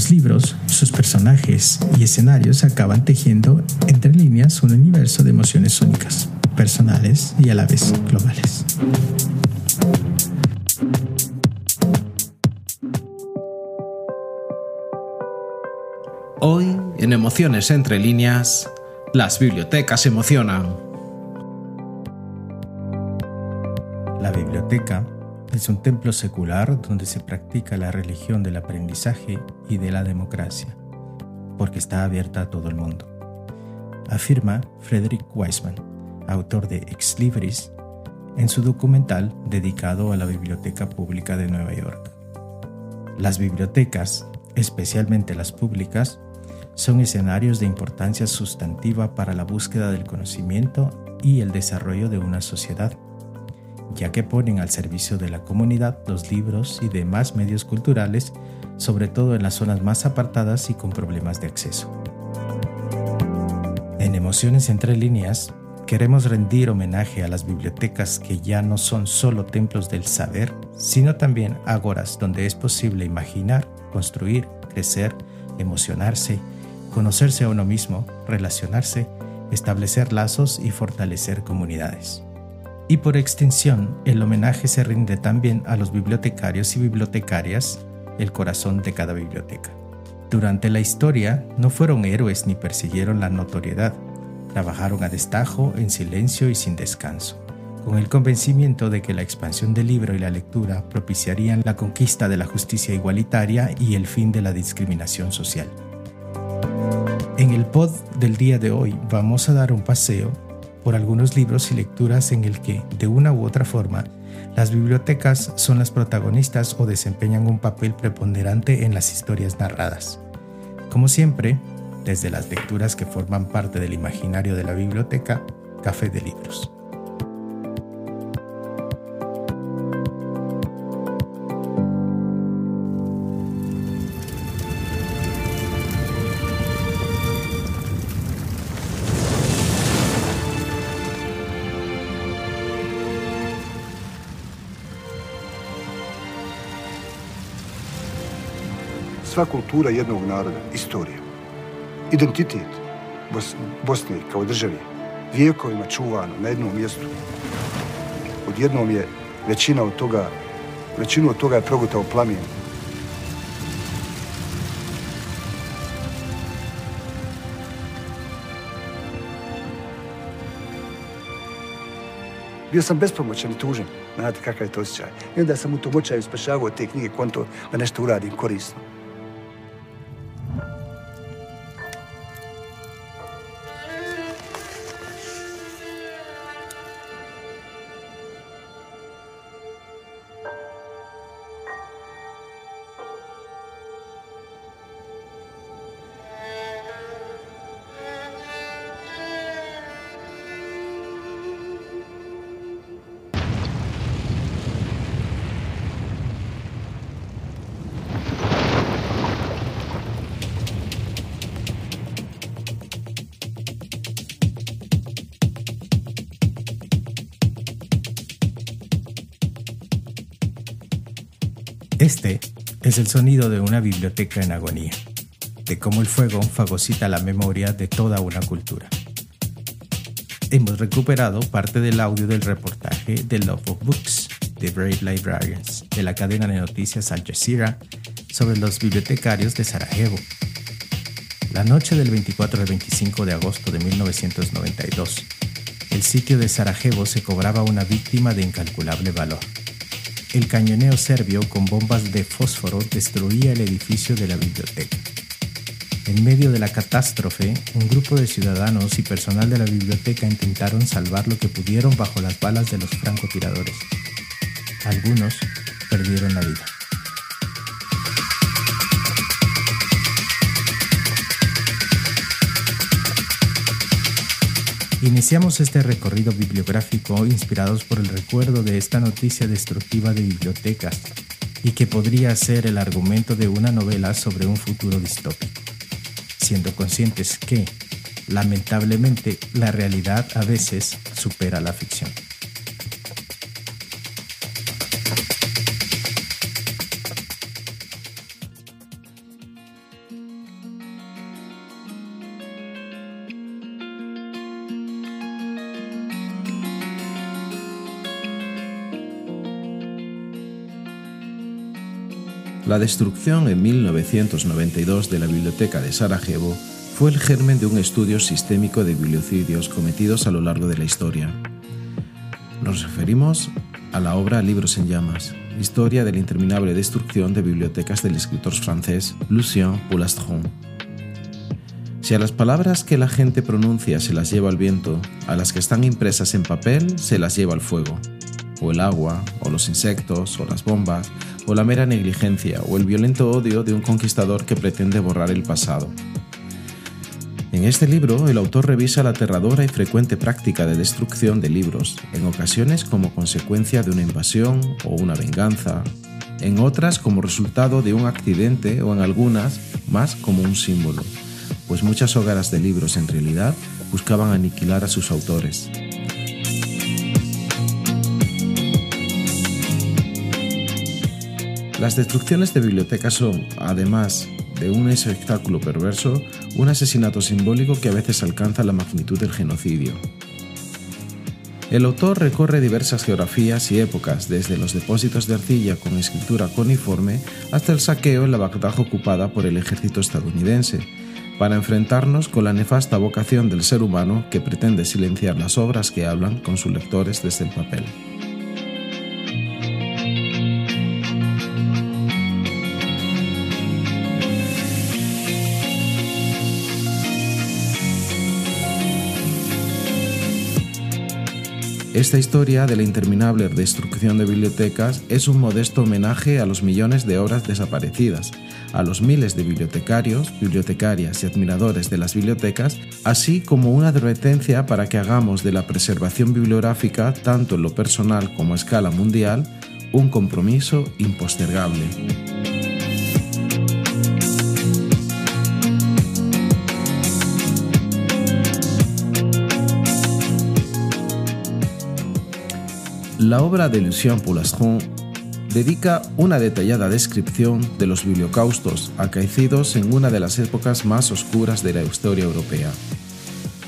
Los libros, sus personajes y escenarios acaban tejiendo entre líneas un universo de emociones únicas, personales y a la vez globales. Hoy, en Emociones entre líneas, las bibliotecas emocionan. La biblioteca es un templo secular donde se practica la religión del aprendizaje y de la democracia, porque está abierta a todo el mundo. Afirma Frederick Weisman, autor de Ex Libris, en su documental dedicado a la Biblioteca Pública de Nueva York. Las bibliotecas, especialmente las públicas, son escenarios de importancia sustantiva para la búsqueda del conocimiento y el desarrollo de una sociedad, ya que ponen al servicio de la comunidad los libros y demás medios culturales, sobre todo en las zonas más apartadas y con problemas de acceso. En Emociones entre líneas, queremos rendir homenaje a las bibliotecas que ya no son solo templos del saber, sino también ágoras donde es posible imaginar, construir, crecer, emocionarse, conocerse a uno mismo, relacionarse, establecer lazos y fortalecer comunidades. Y por extensión, el homenaje se rinde también a los bibliotecarios y bibliotecarias, el corazón de cada biblioteca. Durante la historia no fueron héroes ni persiguieron la notoriedad, trabajaron a destajo, en silencio y sin descanso, con el convencimiento de que la expansión del libro y la lectura propiciarían la conquista de la justicia igualitaria y el fin de la discriminación social. En el pod del día de hoy vamos a dar un paseo por algunos libros y lecturas en el que, de una u otra forma, las bibliotecas son las protagonistas o desempeñan un papel preponderante en las historias narradas. Como siempre, desde las lecturas que forman parte del imaginario de la biblioteca, Café de Libros. Sva kultura jednog naroda, istorija, identitet Bosne kao države, vijekovima čuvano na jednom mjestu. Odjednom je većina od toga, većinu od toga je progutao plamijen. Bio sam bespomoćan i tužan. Znate kakav je to osjećaj. I onda sam u tom očaju spašavao te knjige konto da nešto uradim korisno. Este es el sonido de una biblioteca en agonía, de cómo el fuego fagocita la memoria de toda una cultura. Hemos recuperado parte del audio del reportaje The Love of Books de Brave Librarians de la cadena de noticias Al Jazeera sobre los bibliotecarios de Sarajevo. La noche del 24 al 25 de agosto de 1992, el sitio de Sarajevo se cobraba una víctima de incalculable valor el cañoneo serbio con bombas de fósforo destruía el edificio de la biblioteca. En medio de la catástrofe, un grupo de ciudadanos y personal de la biblioteca intentaron salvar lo que pudieron bajo las balas de los francotiradores. Algunos perdieron la vida. Iniciamos este recorrido bibliográfico inspirados por el recuerdo de esta noticia destructiva de bibliotecas y que podría ser el argumento de una novela sobre un futuro distópico, siendo conscientes que, lamentablemente, la realidad a veces supera la ficción. La destrucción en 1992 de la biblioteca de Sarajevo fue el germen de un estudio sistémico de bibliocidios cometidos a lo largo de la historia. Nos referimos a la obra Libros en llamas, historia de la interminable destrucción de bibliotecas del escritor francés Lucien Poulastron. Si a las palabras que la gente pronuncia se las lleva el viento, a las que están impresas en papel se las lleva el fuego, o el agua, o los insectos, o las bombas, o la mera negligencia o el violento odio de un conquistador que pretende borrar el pasado. En este libro, el autor revisa la aterradora y frecuente práctica de destrucción de libros, en ocasiones como consecuencia de una invasión o una venganza, en otras como resultado de un accidente o en algunas más como un símbolo, pues muchas hogaras de libros en realidad buscaban aniquilar a sus autores. Las destrucciones de bibliotecas son, además de un espectáculo perverso, un asesinato simbólico que a veces alcanza la magnitud del genocidio. El autor recorre diversas geografías y épocas, desde los depósitos de arcilla con escritura coniforme hasta el saqueo en la Bagdad ocupada por el ejército estadounidense, para enfrentarnos con la nefasta vocación del ser humano que pretende silenciar las obras que hablan con sus lectores desde el papel. Esta historia de la interminable destrucción de bibliotecas es un modesto homenaje a los millones de obras desaparecidas, a los miles de bibliotecarios, bibliotecarias y admiradores de las bibliotecas, así como una advertencia para que hagamos de la preservación bibliográfica, tanto en lo personal como a escala mundial, un compromiso impostergable. La obra de Lucien Poulastron dedica una detallada descripción de los bibliocaustos acaecidos en una de las épocas más oscuras de la historia europea.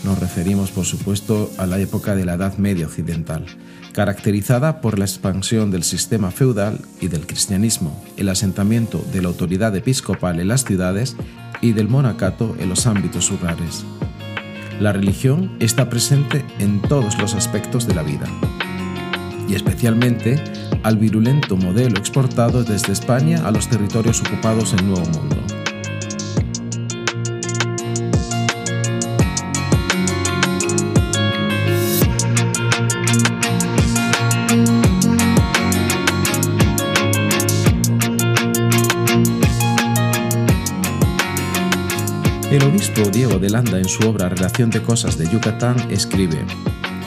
Nos referimos, por supuesto, a la época de la Edad Media Occidental, caracterizada por la expansión del sistema feudal y del cristianismo, el asentamiento de la autoridad episcopal en las ciudades y del monacato en los ámbitos rurales. La religión está presente en todos los aspectos de la vida y especialmente al virulento modelo exportado desde España a los territorios ocupados en Nuevo Mundo. El obispo Diego de Landa en su obra Relación de Cosas de Yucatán escribe,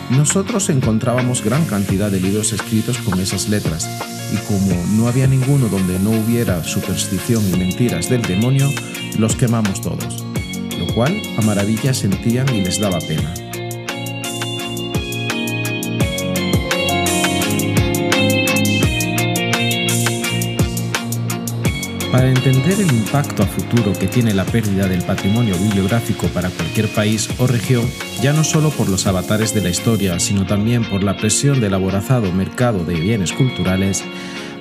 nosotros encontrábamos gran cantidad de libros escritos con esas letras, y como no había ninguno donde no hubiera superstición y mentiras del demonio, los quemamos todos, lo cual a maravilla sentían y les daba pena. Para entender el impacto a futuro que tiene la pérdida del patrimonio bibliográfico para cualquier país o región, ya no solo por los avatares de la historia, sino también por la presión del aborazado mercado de bienes culturales,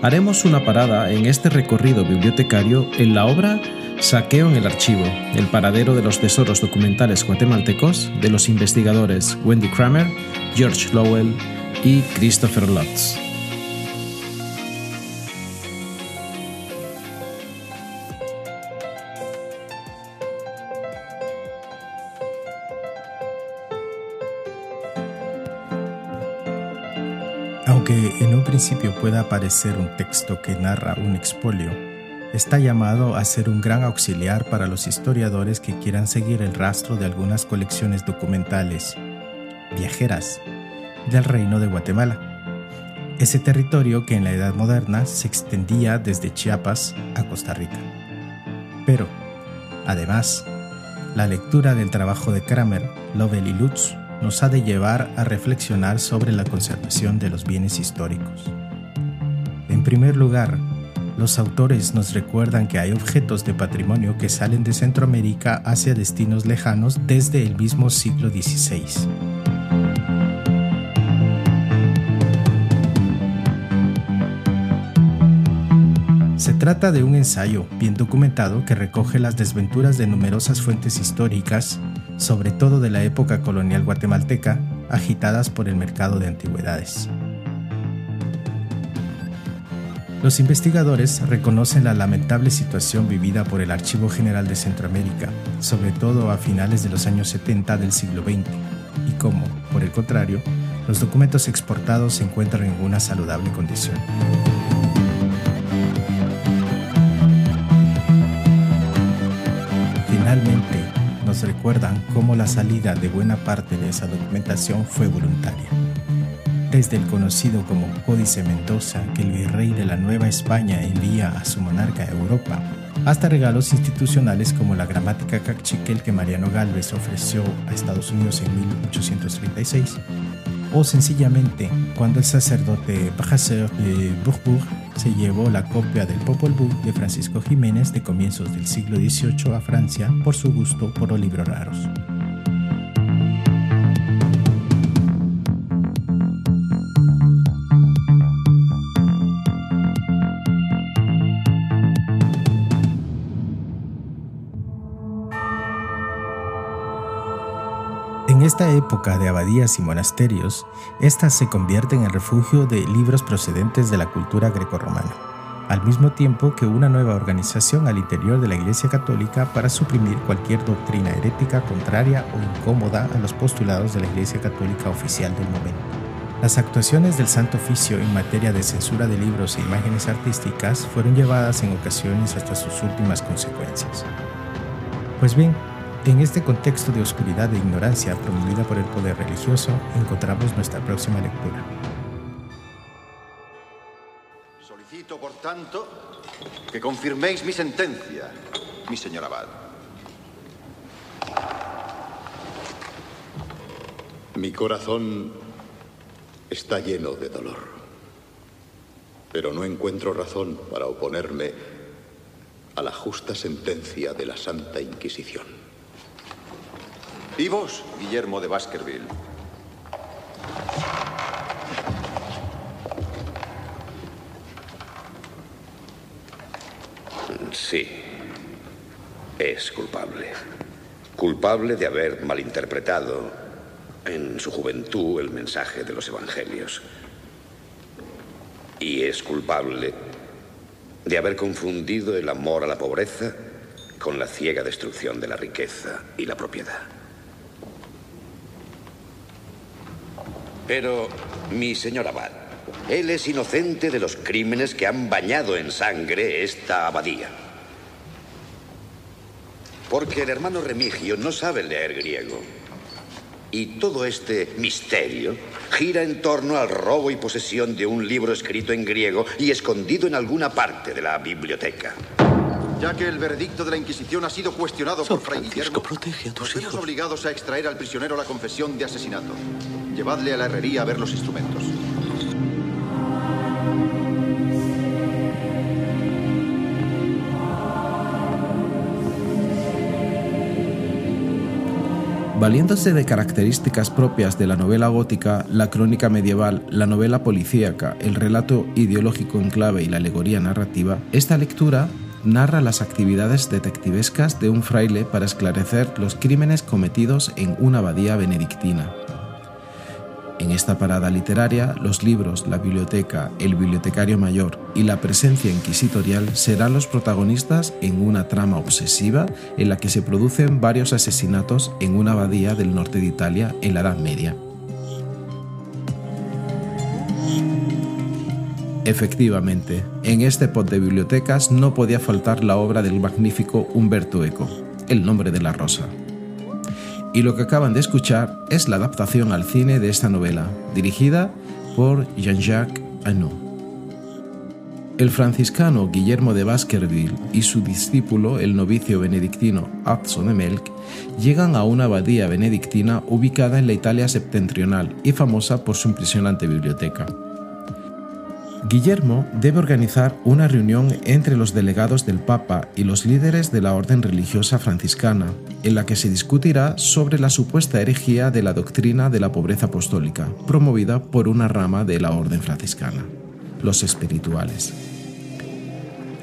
haremos una parada en este recorrido bibliotecario en la obra Saqueo en el archivo, el paradero de los tesoros documentales guatemaltecos de los investigadores Wendy Kramer, George Lowell y Christopher Lutz. Principio pueda parecer un texto que narra un expolio, está llamado a ser un gran auxiliar para los historiadores que quieran seguir el rastro de algunas colecciones documentales, viajeras del Reino de Guatemala. Ese territorio que en la Edad Moderna se extendía desde Chiapas a Costa Rica. Pero, además, la lectura del trabajo de Kramer, Lovell y Lutz nos ha de llevar a reflexionar sobre la conservación de los bienes históricos. En primer lugar, los autores nos recuerdan que hay objetos de patrimonio que salen de Centroamérica hacia destinos lejanos desde el mismo siglo XVI. Se trata de un ensayo bien documentado que recoge las desventuras de numerosas fuentes históricas, sobre todo de la época colonial guatemalteca, agitadas por el mercado de antigüedades. Los investigadores reconocen la lamentable situación vivida por el Archivo General de Centroamérica, sobre todo a finales de los años 70 del siglo XX, y cómo, por el contrario, los documentos exportados se encuentran en una saludable condición. Finalmente, recuerdan cómo la salida de buena parte de esa documentación fue voluntaria. Desde el conocido como Códice Mendoza que el virrey de la Nueva España envía a su monarca Europa, hasta regalos institucionales como la gramática cachiquel que Mariano Galvez ofreció a Estados Unidos en 1836, o sencillamente cuando el sacerdote Brasseur de Bourbourg se llevó la copia del Popol Vuh de Francisco Jiménez de comienzos del siglo XVIII a Francia por su gusto por los libros raros. Esta época de abadías y monasterios, éstas se convierten en refugio de libros procedentes de la cultura grecorromana, al mismo tiempo que una nueva organización al interior de la Iglesia Católica para suprimir cualquier doctrina herética contraria o incómoda a los postulados de la Iglesia Católica oficial del momento. Las actuaciones del Santo Oficio en materia de censura de libros e imágenes artísticas fueron llevadas en ocasiones hasta sus últimas consecuencias. Pues bien, en este contexto de oscuridad e ignorancia promovida por el poder religioso, encontramos nuestra próxima lectura. Solicito, por tanto, que confirméis mi sentencia, mi señor abad. Mi corazón está lleno de dolor, pero no encuentro razón para oponerme a la justa sentencia de la Santa Inquisición. ¿Y vos, Guillermo de Baskerville? Sí, es culpable. Culpable de haber malinterpretado en su juventud el mensaje de los evangelios. Y es culpable de haber confundido el amor a la pobreza con la ciega destrucción de la riqueza y la propiedad. Pero, mi señor abad, él es inocente de los crímenes que han bañado en sangre esta abadía. Porque el hermano Remigio no sabe leer griego. Y todo este misterio gira en torno al robo y posesión de un libro escrito en griego y escondido en alguna parte de la biblioteca. Ya que el veredicto de la Inquisición ha sido cuestionado San por Fray Francisco, Guillermo, protege a tus hijos. obligados a extraer al prisionero la confesión de asesinato. Llevadle a la herrería a ver los instrumentos. Valiéndose de características propias de la novela gótica, la crónica medieval, la novela policíaca, el relato ideológico en clave y la alegoría narrativa, esta lectura narra las actividades detectivescas de un fraile para esclarecer los crímenes cometidos en una abadía benedictina. En esta parada literaria, los libros, la biblioteca, el bibliotecario mayor y la presencia inquisitorial serán los protagonistas en una trama obsesiva en la que se producen varios asesinatos en una abadía del norte de Italia en la Edad Media. Efectivamente, en este pod de bibliotecas no podía faltar la obra del magnífico Humberto Eco, El nombre de la rosa. Y lo que acaban de escuchar es la adaptación al cine de esta novela, dirigida por Jean-Jacques Annaud. El franciscano Guillermo de Baskerville y su discípulo, el novicio benedictino Hudson de Melk, llegan a una abadía benedictina ubicada en la Italia septentrional y famosa por su impresionante biblioteca. Guillermo debe organizar una reunión entre los delegados del Papa y los líderes de la orden religiosa franciscana, en la que se discutirá sobre la supuesta herejía de la doctrina de la pobreza apostólica, promovida por una rama de la orden franciscana, los espirituales.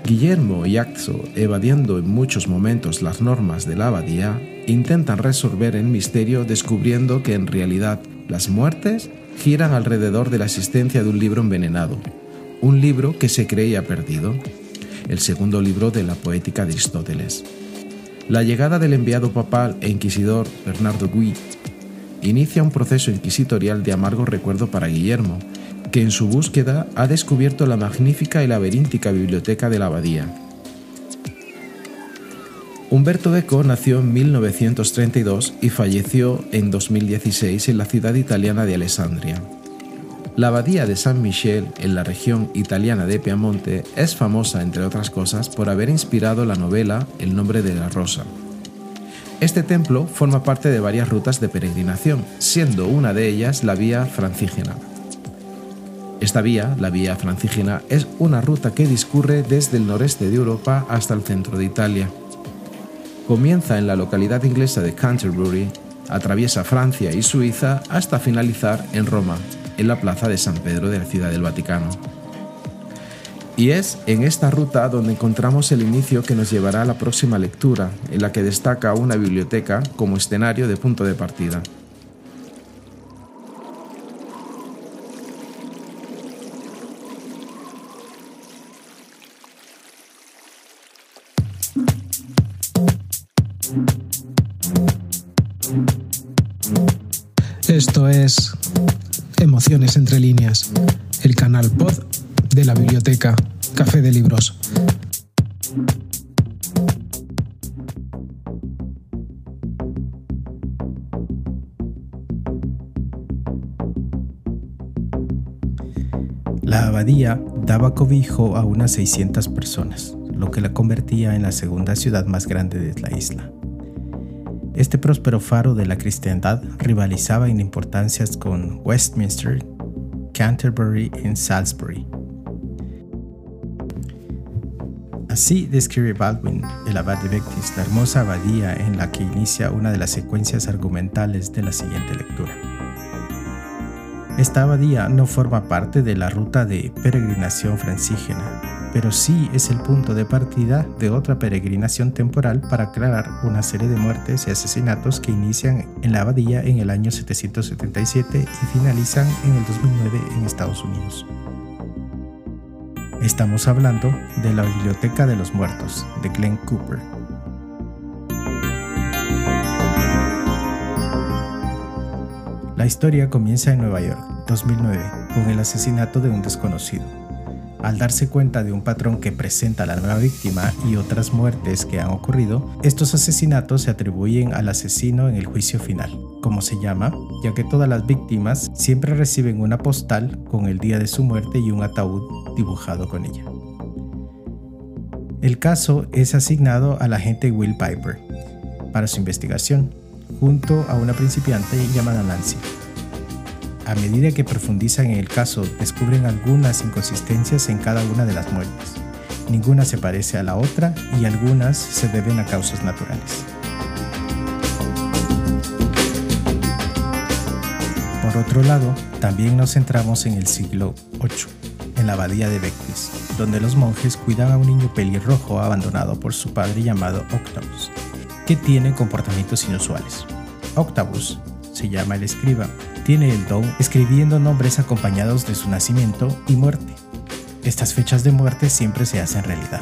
Guillermo y Axo, evadiendo en muchos momentos las normas de la abadía, intentan resolver el misterio descubriendo que en realidad las muertes giran alrededor de la existencia de un libro envenenado, un libro que se creía perdido, el segundo libro de la poética de Aristóteles. La llegada del enviado papal e inquisidor Bernardo Gui inicia un proceso inquisitorial de amargo recuerdo para Guillermo, que en su búsqueda ha descubierto la magnífica y laberíntica biblioteca de la abadía. Humberto Eco nació en 1932 y falleció en 2016 en la ciudad italiana de Alessandria. La abadía de San Michel, en la región italiana de Piamonte, es famosa, entre otras cosas, por haber inspirado la novela El nombre de la rosa. Este templo forma parte de varias rutas de peregrinación, siendo una de ellas la vía francígena. Esta vía, la vía francígena, es una ruta que discurre desde el noreste de Europa hasta el centro de Italia. Comienza en la localidad inglesa de Canterbury, atraviesa Francia y Suiza hasta finalizar en Roma, en la plaza de San Pedro de la Ciudad del Vaticano. Y es en esta ruta donde encontramos el inicio que nos llevará a la próxima lectura, en la que destaca una biblioteca como escenario de punto de partida. Esto es Entre líneas, el canal pod de la biblioteca Café de Libros. La abadía daba cobijo a unas 600 personas, lo que la convertía en la segunda ciudad más grande de la isla. Este próspero faro de la cristiandad rivalizaba en importancias con Westminster, Canterbury y Salisbury. Así describe Baldwin, el abad de Bectis, la hermosa abadía en la que inicia una de las secuencias argumentales de la siguiente lectura. Esta abadía no forma parte de la ruta de peregrinación francígena, pero sí es el punto de partida de otra peregrinación temporal para aclarar una serie de muertes y asesinatos que inician en la abadía en el año 777 y finalizan en el 2009 en Estados Unidos. Estamos hablando de la Biblioteca de los Muertos de Glenn Cooper. La historia comienza en Nueva York, 2009, con el asesinato de un desconocido al darse cuenta de un patrón que presenta la nueva víctima y otras muertes que han ocurrido, estos asesinatos se atribuyen al asesino en el juicio final, como se llama, ya que todas las víctimas siempre reciben una postal con el día de su muerte y un ataúd dibujado con ella. El caso es asignado al agente Will Piper para su investigación, junto a una principiante llamada Nancy a medida que profundizan en el caso, descubren algunas inconsistencias en cada una de las muertes. Ninguna se parece a la otra y algunas se deben a causas naturales. Por otro lado, también nos centramos en el siglo VIII, en la abadía de Bectis, donde los monjes cuidan a un niño pelirrojo abandonado por su padre llamado Octavus, que tiene comportamientos inusuales. Octavus se llama el escriba tiene el don escribiendo nombres acompañados de su nacimiento y muerte. Estas fechas de muerte siempre se hacen realidad.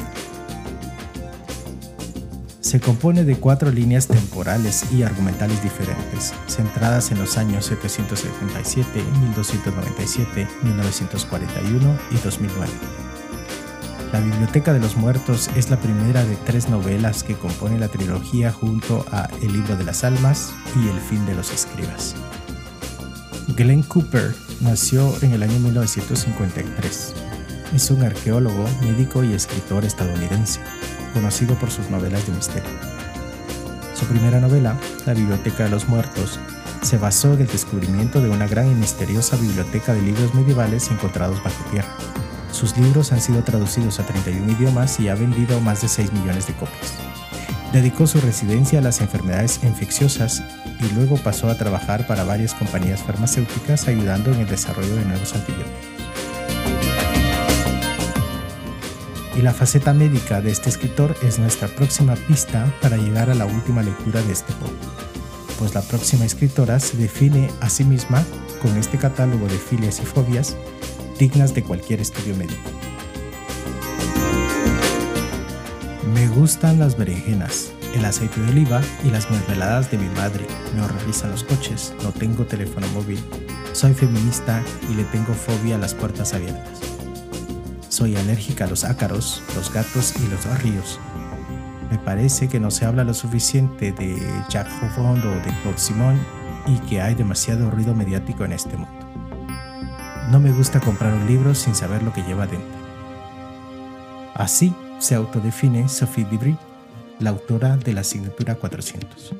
Se compone de cuatro líneas temporales y argumentales diferentes, centradas en los años 777, 1297, 1941 y 2009. La Biblioteca de los Muertos es la primera de tres novelas que compone la trilogía junto a El libro de las almas y El fin de los escribas. Glenn Cooper nació en el año 1953. Es un arqueólogo, médico y escritor estadounidense, conocido por sus novelas de misterio. Su primera novela, La Biblioteca de los Muertos, se basó en el descubrimiento de una gran y misteriosa biblioteca de libros medievales encontrados bajo tierra. Sus libros han sido traducidos a 31 idiomas y ha vendido más de 6 millones de copias. Dedicó su residencia a las enfermedades infecciosas y luego pasó a trabajar para varias compañías farmacéuticas ayudando en el desarrollo de nuevos antibióticos. Y la faceta médica de este escritor es nuestra próxima pista para llegar a la última lectura de este poema, pues la próxima escritora se define a sí misma con este catálogo de filias y fobias dignas de cualquier estudio médico. Me gustan las berenjenas, el aceite de oliva y las mermeladas de mi madre. Me horrorizan los coches, no tengo teléfono móvil. Soy feminista y le tengo fobia a las puertas abiertas. Soy alérgica a los ácaros, los gatos y los ríos. Me parece que no se habla lo suficiente de Jacques Rouffond o de Claude Simon y que hay demasiado ruido mediático en este mundo. No me gusta comprar un libro sin saber lo que lleva dentro. Así se autodefine Sophie la autora de la asignatura 400.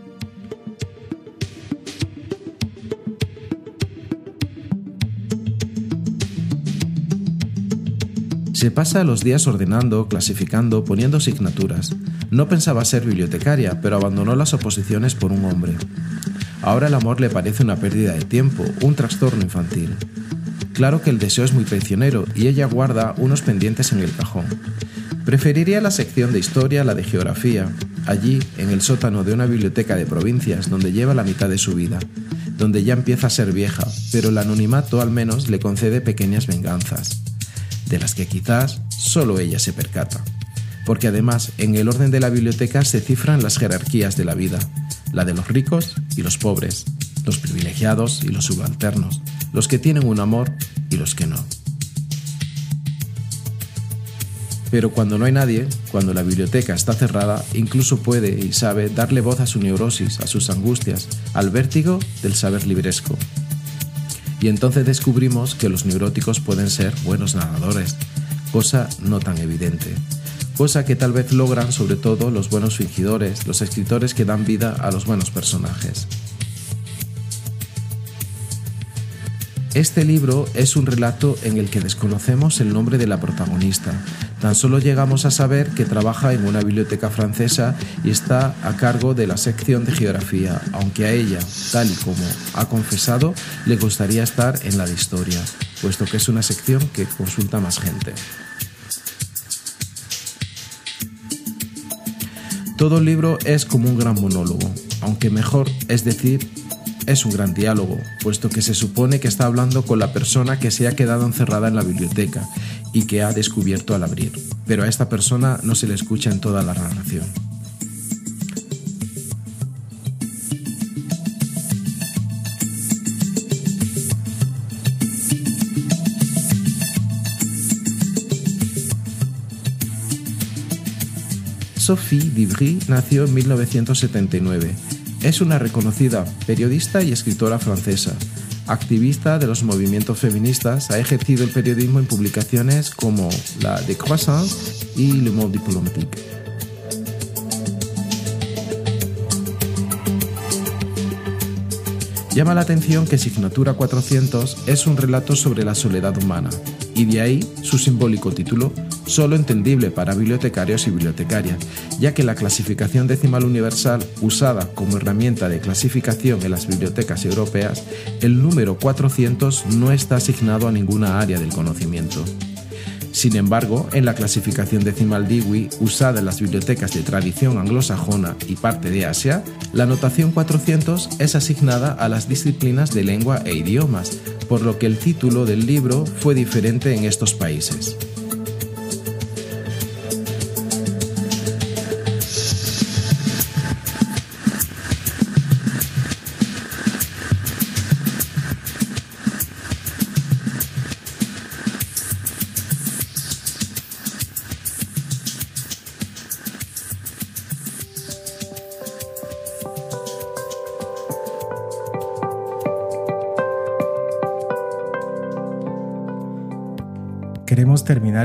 Se pasa los días ordenando, clasificando, poniendo asignaturas. No pensaba ser bibliotecaria, pero abandonó las oposiciones por un hombre. Ahora el amor le parece una pérdida de tiempo, un trastorno infantil. Claro que el deseo es muy traicionero y ella guarda unos pendientes en el cajón. Preferiría la sección de historia a la de geografía, allí, en el sótano de una biblioteca de provincias donde lleva la mitad de su vida, donde ya empieza a ser vieja, pero el anonimato al menos le concede pequeñas venganzas, de las que quizás solo ella se percata. Porque además, en el orden de la biblioteca se cifran las jerarquías de la vida, la de los ricos y los pobres, los privilegiados y los subalternos, los que tienen un amor y los que no. Pero cuando no hay nadie, cuando la biblioteca está cerrada, incluso puede y sabe darle voz a su neurosis, a sus angustias, al vértigo del saber libresco. Y entonces descubrimos que los neuróticos pueden ser buenos nadadores, cosa no tan evidente, cosa que tal vez logran sobre todo los buenos fingidores, los escritores que dan vida a los buenos personajes. Este libro es un relato en el que desconocemos el nombre de la protagonista. Tan solo llegamos a saber que trabaja en una biblioteca francesa y está a cargo de la sección de geografía, aunque a ella, tal y como ha confesado, le gustaría estar en la de historia, puesto que es una sección que consulta más gente. Todo el libro es como un gran monólogo, aunque mejor es decir es un gran diálogo, puesto que se supone que está hablando con la persona que se ha quedado encerrada en la biblioteca y que ha descubierto al abrir, pero a esta persona no se le escucha en toda la narración. Sophie Divry nació en 1979 es una reconocida periodista y escritora francesa. Activista de los movimientos feministas, ha ejercido el periodismo en publicaciones como la de Croissance y Le Monde Diplomatique. Llama la atención que Signatura 400 es un relato sobre la soledad humana, y de ahí su simbólico título, solo entendible para bibliotecarios y bibliotecarias, ya que la clasificación decimal universal usada como herramienta de clasificación en las bibliotecas europeas, el número 400 no está asignado a ninguna área del conocimiento. Sin embargo, en la clasificación decimal Dewey, usada en las bibliotecas de tradición anglosajona y parte de Asia, la notación 400 es asignada a las disciplinas de lengua e idiomas, por lo que el título del libro fue diferente en estos países.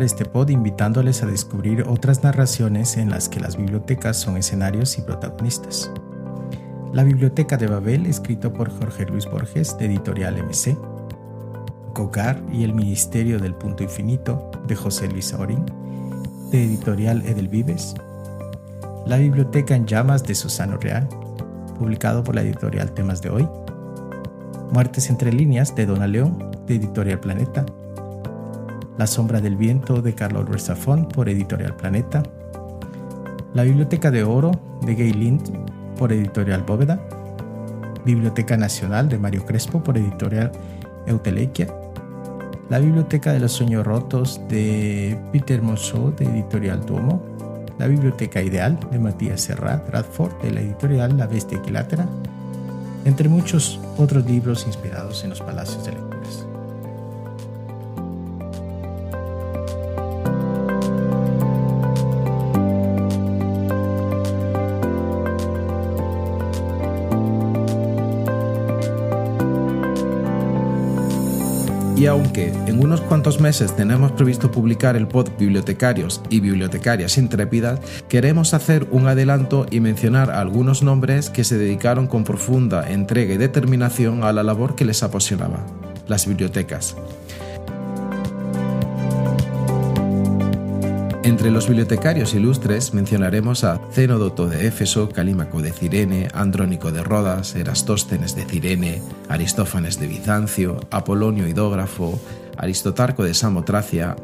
Este pod invitándoles a descubrir otras narraciones en las que las bibliotecas son escenarios y protagonistas. La Biblioteca de Babel, escrito por Jorge Luis Borges, de Editorial MC. Cocar y el Ministerio del Punto Infinito, de José Luis Aurín, de Editorial Edelvives. La Biblioteca en Llamas, de Susano Real, publicado por la editorial Temas de Hoy. Muertes entre líneas, de Dona León, de Editorial Planeta. La sombra del viento, de Carlos Rezafón, por Editorial Planeta. La Biblioteca de Oro, de Gay Lind, por Editorial Bóveda, Biblioteca Nacional de Mario Crespo por Editorial Eutelequia, la Biblioteca de los Sueños Rotos de Peter Monceau de Editorial Duomo, la Biblioteca Ideal de Matías Serrat Radford de la editorial La Bestia Equilátera, entre muchos otros libros inspirados en los palacios de lecturas. Y aunque en unos cuantos meses tenemos previsto publicar el pod Bibliotecarios y Bibliotecarias Intrépidas, queremos hacer un adelanto y mencionar algunos nombres que se dedicaron con profunda entrega y determinación a la labor que les apasionaba, las bibliotecas. Entre los bibliotecarios ilustres mencionaremos a Zenódoto de Éfeso, Calímaco de Cirene, Andrónico de Rodas, Erastóstenes de Cirene, Aristófanes de Bizancio, Apolonio Idógrafo, Aristotarco de Samotracia,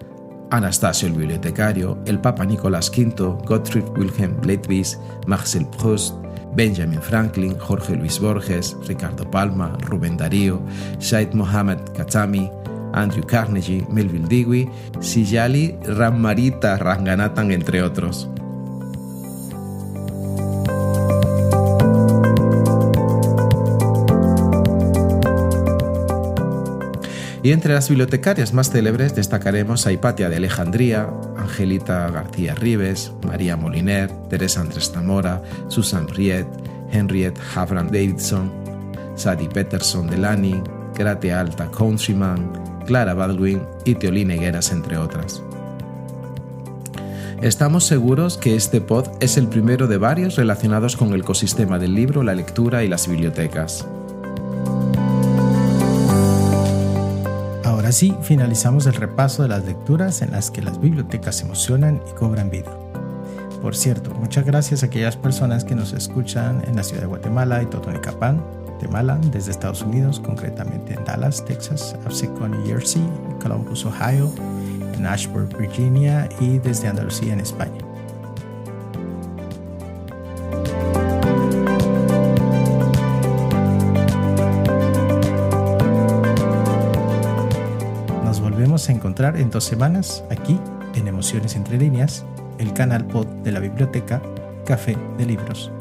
Anastasio el bibliotecario, el Papa Nicolás V, Gottfried Wilhelm Leibniz, Marcel Proust, Benjamin Franklin, Jorge Luis Borges, Ricardo Palma, Rubén Darío, Said Mohammed Khatami, Andrew Carnegie, Melville Dewey, Sijali Rammarita Ranganathan, entre otros. Y entre las bibliotecarias más célebres destacaremos a Hipatia de Alejandría, Angelita García Rives, María Moliner, Teresa Andrés Zamora, Susan Riet, Henriette Havran Davidson, Sadie Peterson Delany, Grate Alta Countryman, Clara Baldwin y Teolín Higueras, entre otras. Estamos seguros que este pod es el primero de varios relacionados con el ecosistema del libro, la lectura y las bibliotecas. Ahora sí, finalizamos el repaso de las lecturas en las que las bibliotecas se emocionan y cobran vida. Por cierto, muchas gracias a aquellas personas que nos escuchan en la ciudad de Guatemala y Totonicapán, Desde Estados Unidos, concretamente en Dallas, Texas, Absecon, New Jersey, Columbus, Ohio, en Ashburn, Virginia y desde Andalucía, en España. Nos volvemos a encontrar en dos semanas aquí en Emociones entre líneas, el canal pod de la biblioteca Café de Libros.